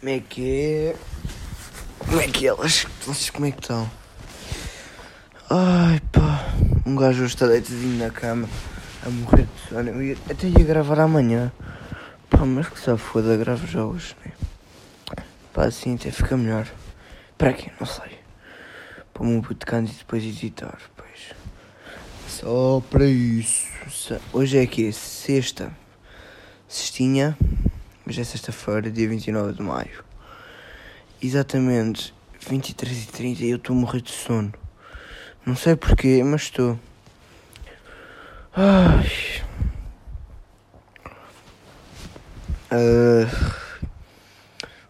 Como é que é? Como é que é? Elas, como é que estão? Ai pá, um gajo está deitadinho na cama a morrer de sono. Eu até ia gravar amanhã. Pá, mas que só foda, gravo já hoje, né? Pá, assim até fica melhor. Para quê? Não sei. Para um bootcamp e depois editar, pois. Só para isso. Hoje é que Sexta. Sextinha. Hoje é sexta-feira, dia 29 de maio. Exatamente 23h30 e eu estou a morrer de sono. Não sei porquê, mas estou. Ai. Uh,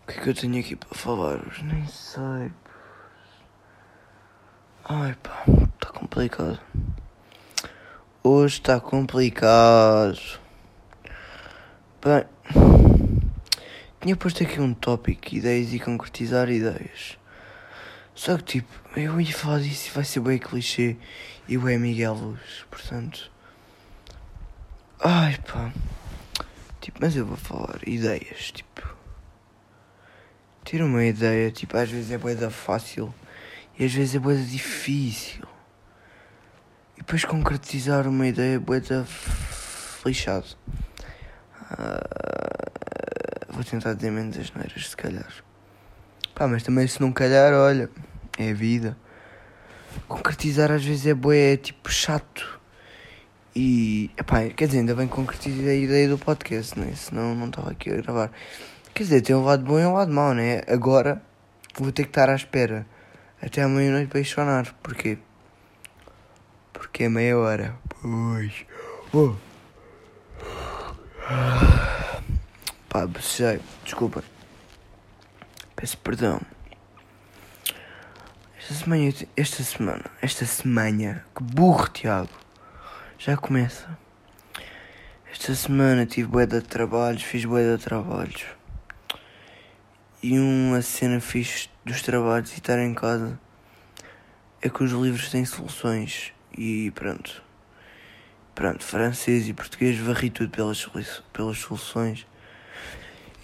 o que é que eu tenho aqui para falar hoje? Nem sei. Ai pá, está complicado. Hoje está complicado. Bem, tinha posto aqui um tópico, ideias e concretizar ideias. Só que tipo, eu ia falar disso e vai ser bem clichê e o é Miguel Luz, portanto. Ai pá. Tipo, mas eu vou falar ideias, tipo. Ter uma ideia, tipo, às vezes é boeda fácil e às vezes é boeda difícil. E depois concretizar uma ideia é boeda lixado. Uh, vou tentar dizer menos as neiras, se calhar. Pá, mas também se não calhar, olha, é a vida. Concretizar às vezes é boé, é tipo chato. E, epá, quer dizer, ainda bem que concretizei a ideia do podcast, né? Senão não estava aqui a gravar. Quer dizer, tem um lado bom e um lado mau, né? Agora vou ter que estar à espera até à meia-noite para sonar. Porquê? Porque é meia hora. Pois. Oh. Pá, bocejei. Desculpa. Peço perdão. Esta semana, esta semana, esta semana, que burro, Tiago. Já começa. Esta semana tive bué de trabalhos, fiz bué de trabalhos. E uma cena fixe dos trabalhos e estar em casa é que os livros têm soluções. E pronto. Pronto, francês e português varri tudo pelas, pelas soluções.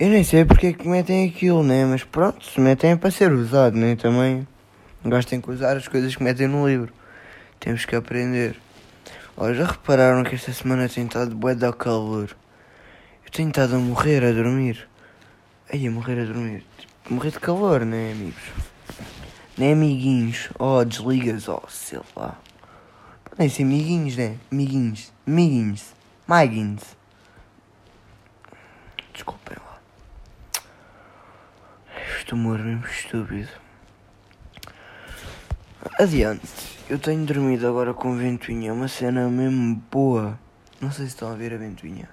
Eu nem sei porque é que metem aquilo, né? Mas pronto, se metem é para ser usado, né? Também gostem de usar as coisas que metem no livro. Temos que aprender. Olha, já repararam que esta semana tem estado bué de calor? Eu tenho estado a morrer a dormir. Aí, a morrer a dormir. Tipo, morrer de calor, né, amigos? Nem amiguinhos. Oh, desligas, oh, sei lá. Podem ser amiguinhos, né? Amiguinhos. Amiguinhos. Maguinhos. Desculpem lá. Este humor mesmo estúpido. Adiante. Eu tenho dormido agora com ventoinha. Uma cena mesmo boa. Não sei se estão a ver a ventoinha.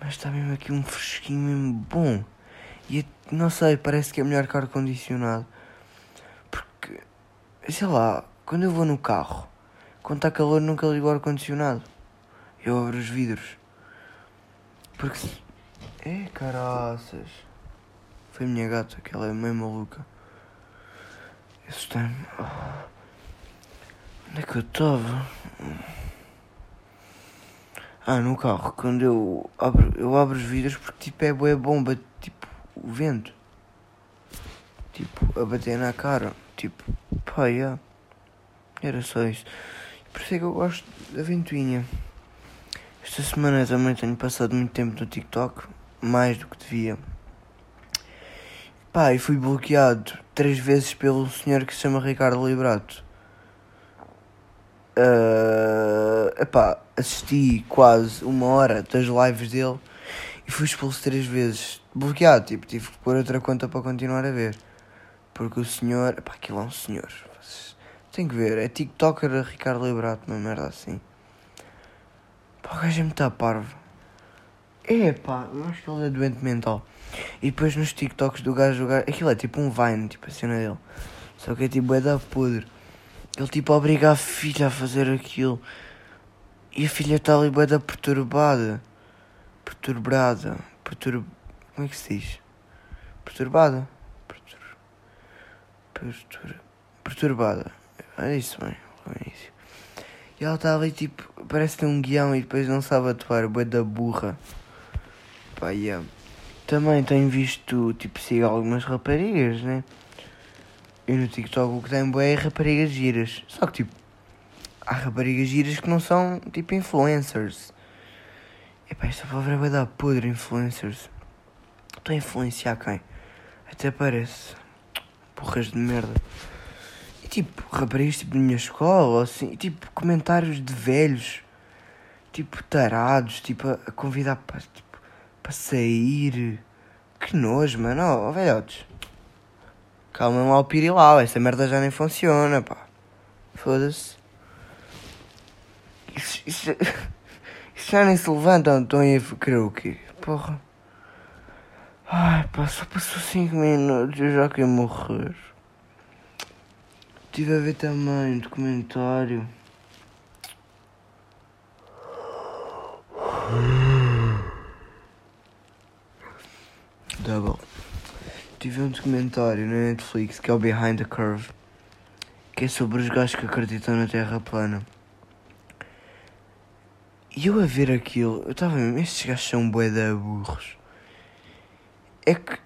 Mas está mesmo aqui um fresquinho mesmo bom. E não sei, parece que é melhor que ar-condicionado. Porque, sei lá, quando eu vou no carro, quando está calor nunca ligo o ar-condicionado. Eu abro os vidros. Porque. É caraças. Foi a minha gata, que ela é meio maluca. Assustei-me. Oh. Onde é que eu estava? Ah, no carro, quando eu abro, eu abro os vidros porque tipo é boa bomba, tipo o vento. Tipo, a bater na cara. Tipo, pá, yeah. Era só isso. Por isso é que eu gosto da ventoinha. Esta semana também tenho passado muito tempo no TikTok, mais do que devia. Pá, e fui bloqueado três vezes pelo senhor que se chama Ricardo Librato. Uh, epá, assisti quase uma hora das lives dele e fui expulso três vezes. Bloqueado, tipo, tive que pôr outra conta para continuar a ver. Porque o senhor, epá, aquilo é um senhor. Tem que ver, é TikToker Ricardo Librato, uma merda assim. Pá, o gajo é muito parvo. É pá, eu acho que ele é doente mental. E depois nos TikToks do gajo, o gajo aquilo é tipo um Vine, tipo a cena dele. Só que é tipo, é da podre. Ele tipo obriga a filha a fazer aquilo. E a filha está ali bué da perturbada. Perturbada. Pertur... Como é que se diz? Perturbada. Pertur... Pertur... Perturbada. É isso, bem. É isso. E ela está ali tipo. Parece ter um guião e depois não sabe atuar. Bué da burra. Pá, yeah. também tenho visto, tipo, sigo algumas raparigas, né? E no TikTok o que tem é raparigas giras. Só que, tipo, há raparigas giras que não são, tipo, influencers. Epá, esta palavra vai dar podre, influencers. Estou a influenciar quem? Até parece. Porras de merda. E tipo, raparigas tipo da minha escola, assim, e, tipo, comentários de velhos, tipo, tarados, tipo, a, a convidar para tipo, para sair. Que nojo, mano. Oh, velhotes. Calma lá o pirilau, essa merda já nem funciona, pá. Foda-se. Isso, isso, isso já nem se levantam, estão aí a querer o quê? Porra. Ai pá, só passou 5 minutos, eu já quero morrer. Estive a ver também um documentário. Tive um documentário na Netflix que é o Behind the Curve. Que é sobre os gajos que acreditam na Terra plana. E eu a ver aquilo, eu estava mesmo, estes gajos são bué de burros. É que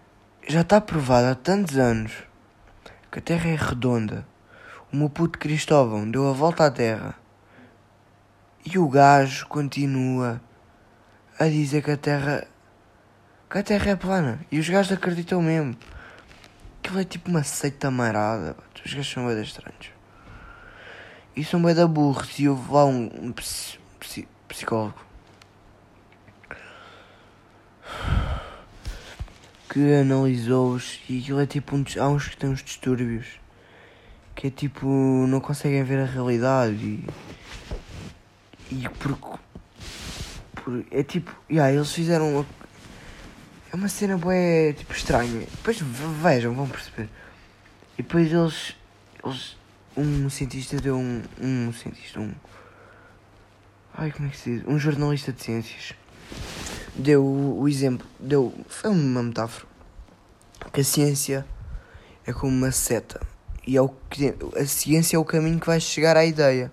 já está provado há tantos anos que a Terra é redonda. O meu puto Cristóvão deu a volta à Terra. E o gajo continua a dizer que a Terra. Que a Terra é plana. E os gajos acreditam mesmo. Aquilo é tipo uma seita marada. Os gajos são bem estranhos. E são bem da burros. E houve lá um, um psi, psi, psicólogo que analisou-os. E aquilo é tipo um. Há uns que têm uns distúrbios que é tipo. não conseguem ver a realidade. E. E porque. Por, é tipo. Yeah, eles fizeram. É uma cena boa tipo estranha. Depois vejam, vão perceber. E depois eles. eles um cientista deu um. Um cientista, um. Ai, como é que se diz? Um jornalista de ciências. Deu o exemplo. Deu. Foi uma metáfora. Que a ciência é como uma seta. E é o que, a ciência é o caminho que vai chegar à ideia.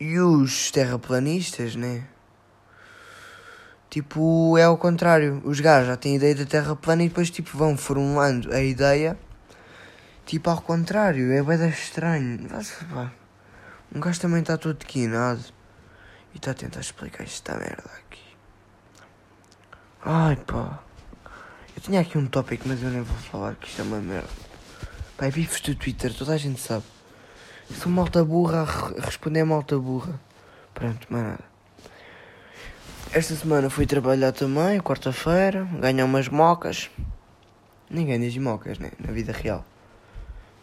E os terraplanistas, né? Tipo, é ao contrário. Os gajos já têm a ideia da Terra plana e depois tipo vão formulando a ideia. Tipo ao contrário, é bem estranho. Um gajo também está todo quinado e está a tentar explicar esta merda aqui. Ai pá. Eu tinha aqui um tópico, mas eu nem vou falar que isto é uma merda. Pai, bifes do Twitter, toda a gente sabe. Sou malta burra a responder malta burra. Pronto, mais nada. Esta semana fui trabalhar também, quarta-feira, ganhar umas mocas. Ninguém diz mocas, né? Na vida real.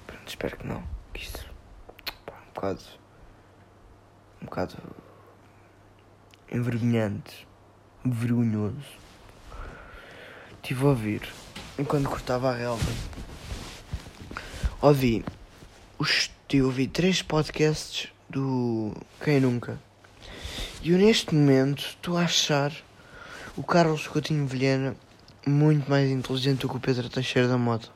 Pronto, espero que não. Que isso. Pá, um bocado. Um bocado. Envergonhante. Vergonhoso. Estive a ouvir. Enquanto cortava a relva. Ouvi. Os, ouvi três podcasts do Quem Nunca. E eu neste momento estou a achar o Carlos Coutinho Vilhena muito mais inteligente do que o Pedro Teixeira da Mota.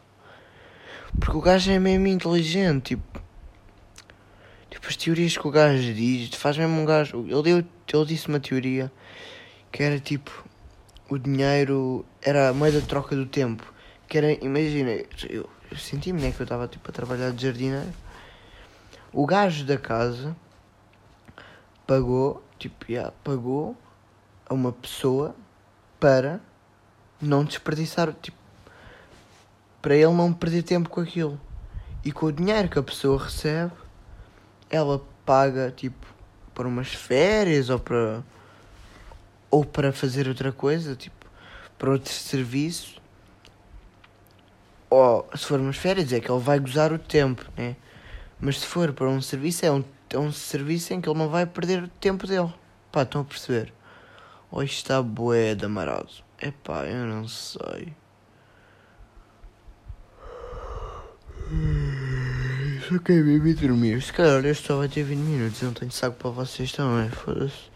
Porque o gajo é mesmo inteligente, tipo. Tipo, as teorias que o gajo diz, faz mesmo um gajo. Ele, deu, ele disse uma teoria que era tipo: o dinheiro era a moeda de troca do tempo. Que era, imagina, eu, eu senti-me, né, que eu estava tipo a trabalhar de jardineiro. O gajo da casa pagou tipo, yeah, pagou a uma pessoa para não desperdiçar, tipo, para ele não perder tempo com aquilo. E com o dinheiro que a pessoa recebe, ela paga, tipo, para umas férias ou para. ou para fazer outra coisa, tipo, para outro serviço. Ou se for umas férias, é que ele vai gozar o tempo, né? Mas se for para um serviço, é um é um serviço em que ele não vai perder o tempo dele. Pá, estão a perceber? Isto está bué de. É pá, eu não sei. Só quero beber e dormir. Se calhar este só vai ter 20 minutos. Eu não tenho saco para vocês também. Foda-se.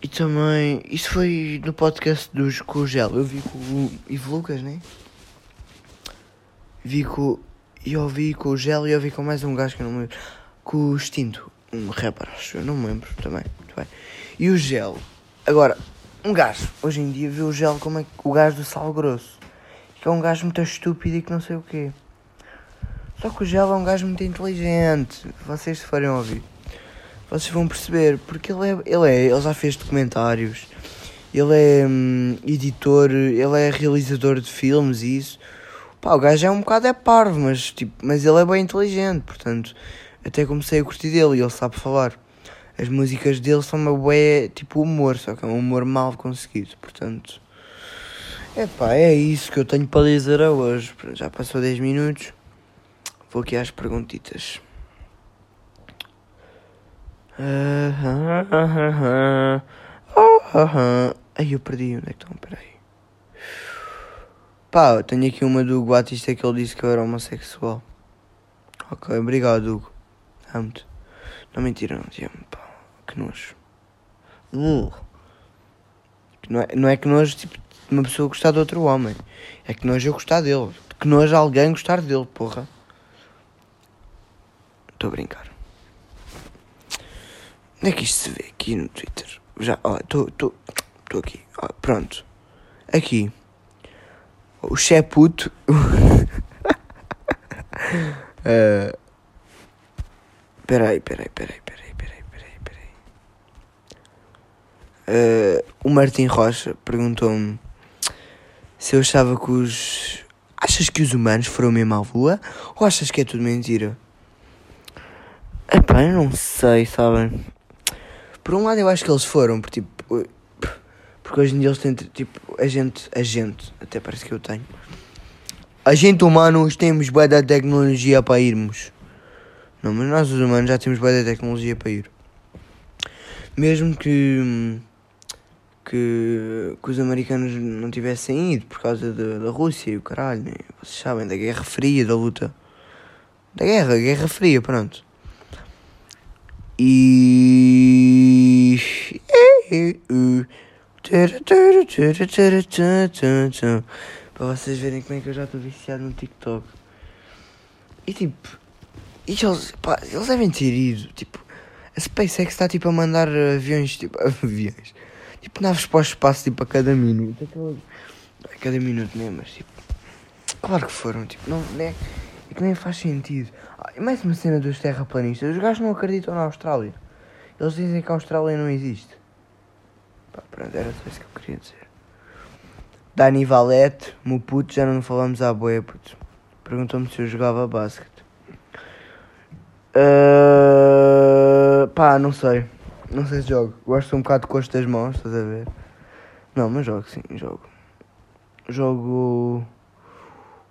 E também. Isso foi no podcast dos, com o Gel. Eu vi com o Ivo Lucas, né? Vi com. E ouvi com o Gel e ouvi com mais um gajo que eu não me lembro com o extinto, um rapper, acho eu, não me lembro também, muito bem. E o gel. Agora, um gajo, hoje em dia, vê o gel como é o gajo do sal grosso. Que é um gajo muito estúpido e que não sei o quê. Só que o gel é um gajo muito inteligente. Vocês se forem ouvir, vocês vão perceber. Porque ele é. Ele, é, ele já fez documentários. Ele é hum, editor, ele é realizador de filmes e isso. Pá, o gajo é um bocado é parvo, mas, tipo, mas ele é bem inteligente, portanto, até comecei a curtir dele e ele sabe falar. As músicas dele são uma bué, tipo humor, só que é um humor mal conseguido, portanto. É pá, é isso que eu tenho para dizer hoje. Já passou 10 minutos. Vou aqui às perguntitas. Ai, eu perdi. Onde é que estão? Peraí. Pá, tenho aqui uma do Hugo Batista que ele disse que eu era homossexual. Ok, obrigado, Hugo. Amo-te. Não mentira, não te amo, pá. Que nojo. Uh. Não, é, não é que nojo, tipo, de uma pessoa gostar de outro homem. É que nojo eu gostar dele. Que nojo alguém gostar dele, porra. Estou a brincar. Onde é que isto se vê? Aqui no Twitter. Já, ó, estou aqui. Ó, pronto. Aqui o Cheputo. uh, peraí, peraí, peraí, peraí, peraí, peraí, peraí. Uh, o Martim Rocha perguntou-me se eu achava que os. Achas que os humanos foram mesmo à lua? Ou achas que é tudo mentira? Epá, eu não sei, sabem? Por um lado eu acho que eles foram, porque tipo porque hoje em dia eles têm, tipo, a gente, a gente, até parece que eu tenho. A gente humanos temos boa da tecnologia para irmos. Não, mas nós os humanos já temos boa da tecnologia para ir. Mesmo que, que, que os americanos não tivessem ido por causa da, da Rússia e o caralho, né? vocês sabem, da Guerra Fria, da luta. Da guerra, Guerra Fria, pronto. E. Para vocês verem como é que eu já estou viciado no TikTok. E tipo, e eles, pá, eles devem ter ido. Tipo, a SpaceX está tipo a mandar aviões, tipo, aviões, tipo naves para o espaço, tipo a cada minuto. A cada minuto nem, mas tipo, claro que foram, tipo, não, nem, é, que nem faz sentido. Ah, mais uma cena dos terraplanistas, os gajos não acreditam na Austrália. Eles dizem que a Austrália não existe. Pá, pronto, era só isso que eu queria dizer. Dani Valete, meu puto, já não falamos à boia, puto. Perguntou-me se eu jogava basquete. Uh, pá, não sei. Não sei se jogo. Gosto um bocado de costo das mãos, estás a ver? Não, mas jogo sim, jogo. Jogo.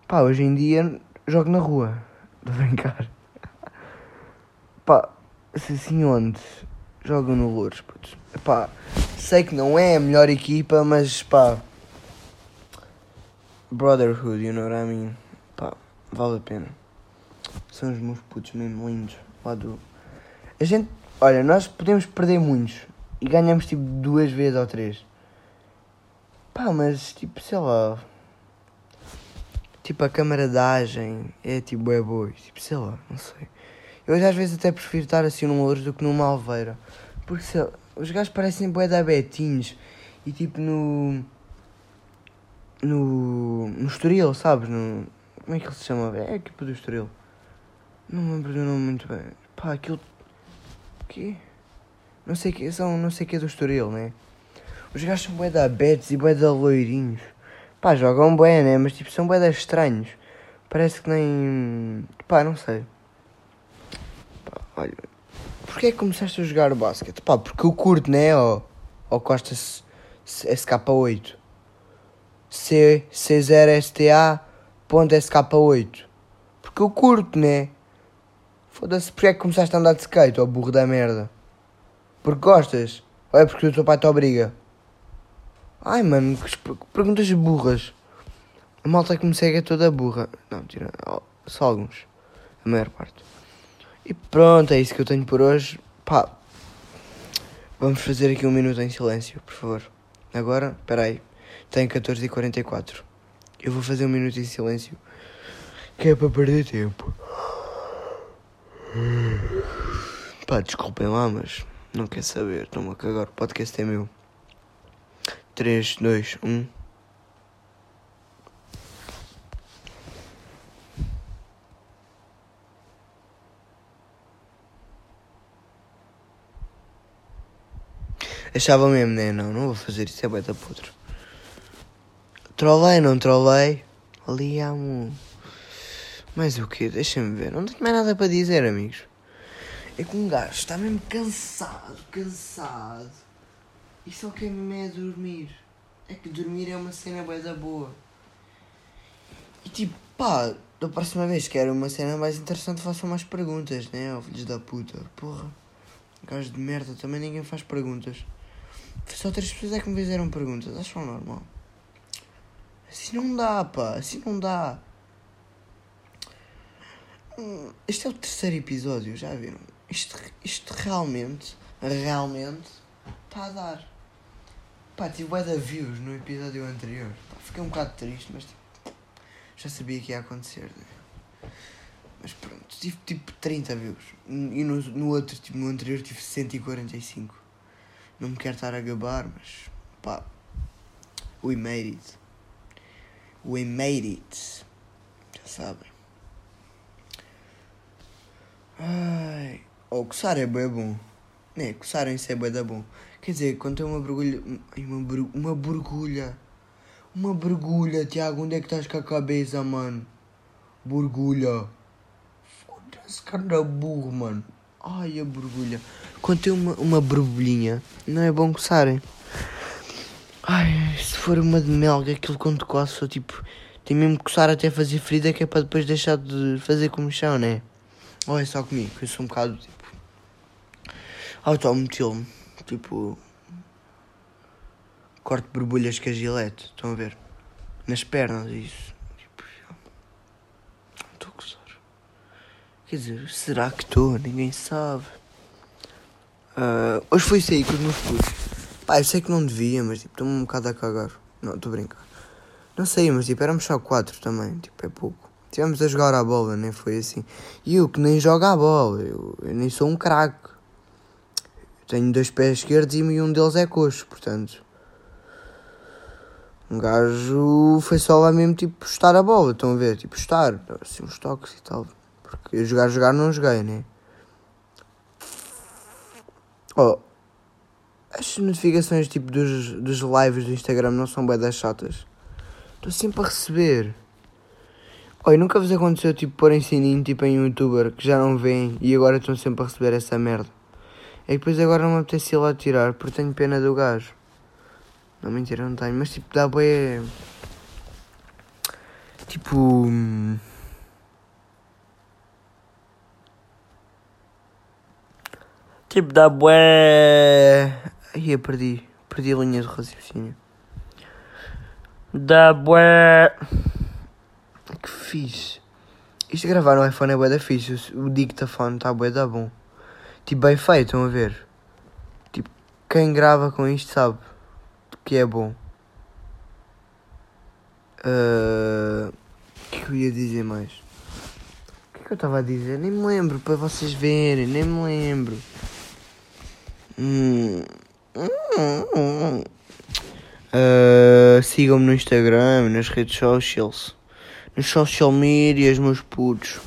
Pá, hoje em dia jogo na rua. A brincar. Pá, se assim onde? Jogo no Louros, puto. Pá, sei que não é a melhor equipa, mas pá. Brotherhood, you know what I mean? Pá, vale a pena. São os meus putos mesmo lindos. Lá do. A gente. Olha, nós podemos perder muitos e ganhamos tipo duas vezes ou três. Pá, mas tipo, sei lá. Tipo, a camaradagem é tipo, é boa. Tipo, sei lá, não sei. Eu às vezes até prefiro estar assim num Louros do que numa Alveira. Porque sei lá, os gajos parecem bué da betinhos. E tipo no. No. No Estoril, sabes? No, como é que ele se chama? É a equipa do Estoril. Não me lembro do nome muito bem. Pá, aquilo. quê? Não sei que são. Não sei que é do Estoril, né? Os gajos são bué da betes e bué da loirinhos. Pá, jogam bué, né? Mas tipo, são bué da estranhos. Parece que nem. Pá, não sei. Pá, olha. Porquê é que começaste a jogar basquete? Pá, porque eu curto, né? Ou, ou Costa SK8. C, C0STA.SK8. Porque eu curto, né? Foda-se, porquê é que começaste a andar de skate, ó burro da merda? Porque gostas? Ou é porque o teu pai te obriga? Ai, mano, que perguntas burras. A malta que me segue é toda burra. Não, tira. Só alguns. A maior parte. E pronto, é isso que eu tenho por hoje. Pá, vamos fazer aqui um minuto em silêncio, por favor. Agora, peraí, tem 14h44. Eu vou fazer um minuto em silêncio, que é para perder tempo. Pá, desculpem lá, mas não quer saber, estou-me a cagar, o podcast é meu. 3, 2, 1. Achava mesmo, né? Não, não vou fazer isso, é da podre. Trolei, não trolei. Ali há um... Mas o quê? Deixa-me ver. Não tenho mais nada para dizer, amigos. É que um gajo está mesmo cansado, cansado. E só quer mesmo é dormir. É que dormir é uma cena bué da boa. E tipo, pá, da próxima vez que quero uma cena mais interessante façam mais perguntas, né? Ó filhos da puta. Porra. Gajo de merda, também ninguém faz perguntas. Só três pessoas é que me fizeram perguntas, acham normal? Assim não dá, pá, assim não dá. Este é o terceiro episódio, já viram? Isto, isto realmente, realmente, está a dar. Pá, tive bué de views no episódio anterior. Pá, fiquei um bocado triste, mas tipo, já sabia que ia acontecer. Né? Mas pronto, tive tipo 30 views. E no, no outro, tipo, no anterior tive 145. Não me quero estar a gabar, mas pá, we made it. We made it. Já sabem. Ai. Oh, coçar é bem bom. Né, coçar em si é bem da bom. Quer dizer, quando tem uma borbulha. Uma, bur- uma borbulha. Uma borbulha, Tiago, onde é que estás com a cabeça, mano? Borbulha. Foda-se, cara burro, mano. Ai, a borbulha. Quando tem uma, uma borbulhinha, não é bom coçarem. Ai, se for uma de melga, aquilo quando coça, só tipo. Tem mesmo que coçar até fazer ferida, que é para depois deixar de fazer comichão, né? É só comigo, eu sou um bocado tipo. Autometilo-me. Tipo. Corto borbulhas com a gilete, estão a ver? Nas pernas, isso. Tipo. Estou a coçar. Quer dizer, será que estou? Ninguém sabe. Ah, hoje fui sair com os meus putos. Pá, eu sei que não devia, mas tipo, estou-me um bocado a cagar. Não, estou a brincar. Não sei, mas tipo, éramos só quatro também, tipo, é pouco. Tivemos a jogar a bola, nem foi assim. E eu que nem jogo a bola, eu, eu nem sou um craque. Tenho dois pés esquerdos e um deles é coxo, portanto. Um gajo foi só lá mesmo, tipo, estar a bola, estão a ver? Tipo, estar, assim, uns toques e tal. Porque eu jogar, jogar não joguei, né? Oh, as notificações tipo dos, dos lives do Instagram não são bem das chatas. Estou sempre a receber. Oi, nunca vos aconteceu tipo porem sininho tipo em um youtuber que já não vêm e agora estão sempre a receber essa merda. É que depois agora não me apetece ir lá tirar porque tenho pena do gajo. Não mentira, não tenho, mas tipo dá bué. Tipo. hum, Tipo, dá bué. Ai, eu perdi. Perdi a linha de raciocínio. Dá bué. Que fixe. Isto de gravar no iPhone é bué da fixe. O dictafone está bué da bom. Tipo, bem feito, estão a ver? Tipo, quem grava com isto sabe que é bom. Ah, O que é que eu ia dizer mais? O que é que eu estava a dizer? Nem me lembro, para vocês verem, nem me lembro. Hum. Ah, Sigam-me no Instagram, nas redes socials, nos social medias, meus putos.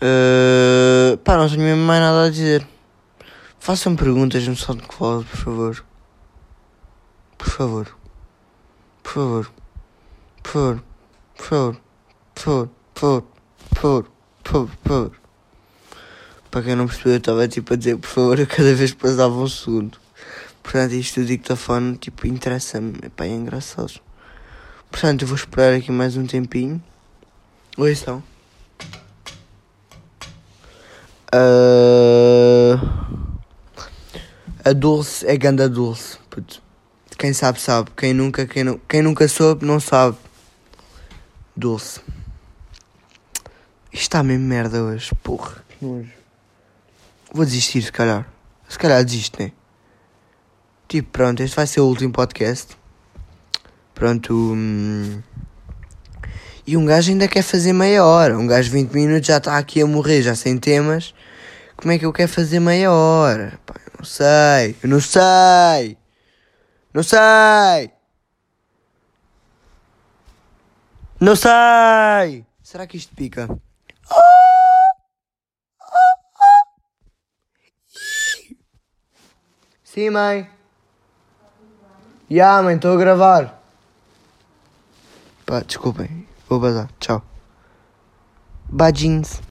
Ah, pá, não tenho mesmo mais nada a dizer. Façam perguntas no SoundCloud, por favor. Por favor. Por favor. Por favor. Por favor. Por favor. Por favor. Por favor. Por favor. Para quem não percebeu, eu estava tipo a dizer por favor a cada vez passava um segundo. Portanto, isto do dictafone, tipo, interessa-me. Epá, é engraçado. Portanto, eu vou esperar aqui mais um tempinho. Oi, são. Ah, A Dulce é ganda Dulce. Puto. Quem sabe, sabe. Quem nunca, quem, nu quem nunca soube, não sabe. Dulce. Isto está mesmo merda hoje. Porra, que nojo. Vou desistir, se calhar. Se calhar desisto, né? Tipo, pronto, este vai ser o último podcast. Pronto. Hum, e um gajo ainda quer fazer meia hora. Um gajo 20 minutos já está aqui a morrer, já sem temas. Como é que eu quero fazer meia hora? Pá, não sei. Eu não sei. Não sei. Não sei. Será que isto pica? Sim, mãe. Já, yeah, mãe, estou a gravar. Desculpem. Vou bazar. Tchau. Badins.